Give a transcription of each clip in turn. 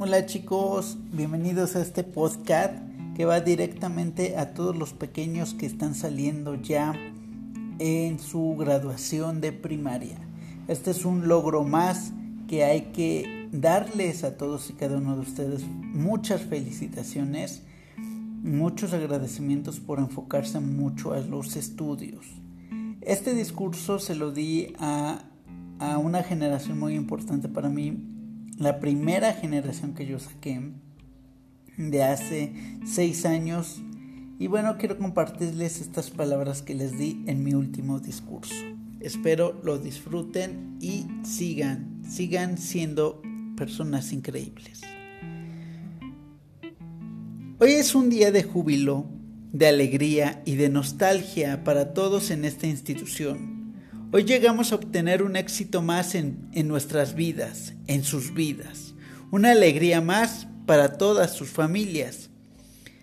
Hola chicos, bienvenidos a este podcast que va directamente a todos los pequeños que están saliendo ya en su graduación de primaria. Este es un logro más que hay que darles a todos y cada uno de ustedes muchas felicitaciones, muchos agradecimientos por enfocarse mucho a los estudios. Este discurso se lo di a, a una generación muy importante para mí la primera generación que yo saqué de hace seis años. Y bueno, quiero compartirles estas palabras que les di en mi último discurso. Espero lo disfruten y sigan, sigan siendo personas increíbles. Hoy es un día de júbilo, de alegría y de nostalgia para todos en esta institución Hoy llegamos a obtener un éxito más en, nuestras vidas, en sus vidas, una alegría más para todas sus familias.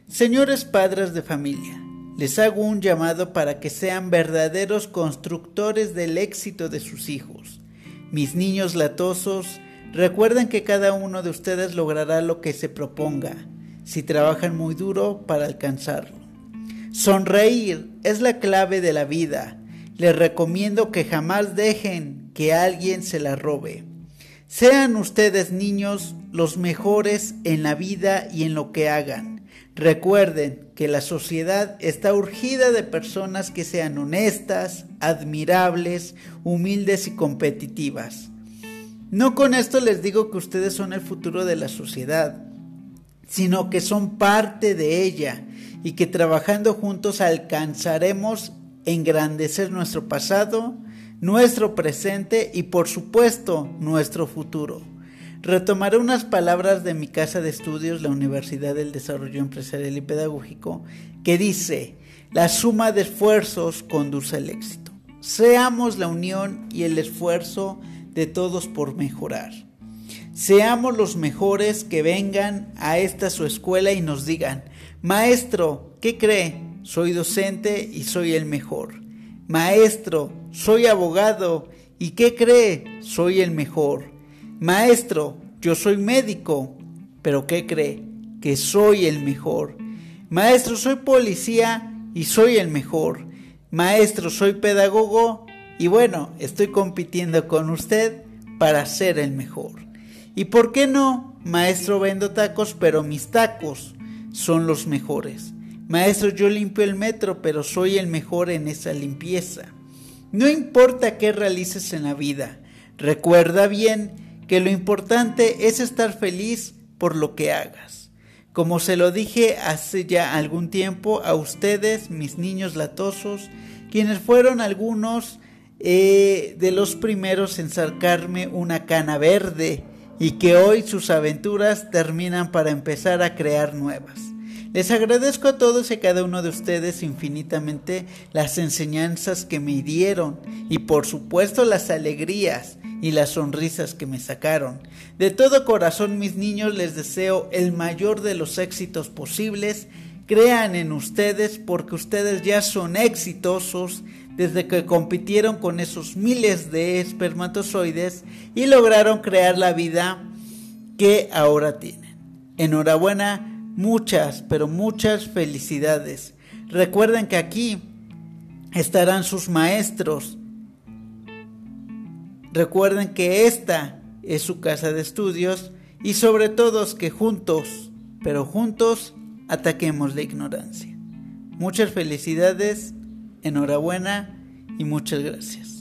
Señores padres de familia, les hago un llamado para que sean verdaderos constructores del éxito de sus hijos. Mis niños latosos, recuerden que cada uno de ustedes logrará lo que se proponga, si trabajan muy duro para alcanzarlo. Sonreír es la clave de la vida les recomiendo que jamás dejen que alguien se la robe. Sean ustedes niños los mejores en la vida y en lo que hagan. Recuerden que la sociedad está urgida de personas que sean honestas, admirables, humildes y competitivas. No con esto les digo que ustedes son el futuro de la sociedad, sino que son parte de ella y que trabajando juntos alcanzaremos engrandecer nuestro pasado, nuestro presente y por supuesto nuestro futuro. Retomaré unas palabras de mi casa de estudios, la Universidad del Desarrollo Empresarial y Pedagógico, que dice, la suma de esfuerzos conduce al éxito. Seamos la unión y el esfuerzo de todos por mejorar. Seamos los mejores que vengan a esta su escuela y nos digan, maestro, ¿qué cree? Soy docente y soy el mejor. Maestro, soy abogado y ¿qué cree? Soy el mejor. Maestro, yo soy médico, pero ¿qué cree? Que soy el mejor. Maestro, soy policía y soy el mejor. Maestro, soy pedagogo y bueno, estoy compitiendo con usted para ser el mejor. ¿Y por qué no? Maestro, vendo tacos, pero mis tacos son los mejores. Maestro, yo limpio el metro, pero soy el mejor en esa limpieza. No importa qué realices en la vida, recuerda bien que lo importante es estar feliz por lo que hagas. Como se lo dije hace ya algún tiempo a ustedes, mis niños latosos, quienes fueron algunos eh, de los primeros en sacarme una cana verde y que hoy sus aventuras terminan para empezar a crear nuevas. Les agradezco a todos y cada uno de ustedes infinitamente las enseñanzas que me dieron y por supuesto las alegrías y las sonrisas que me sacaron. De todo corazón mis niños les deseo el mayor de los éxitos posibles. Crean en ustedes porque ustedes ya son exitosos desde que compitieron con esos miles de espermatozoides y lograron crear la vida que ahora tienen. Enhorabuena Muchas, pero muchas felicidades. Recuerden que aquí estarán sus maestros. Recuerden que esta es su casa de estudios y sobre todo que juntos, pero juntos, ataquemos la ignorancia. Muchas felicidades, enhorabuena y muchas gracias.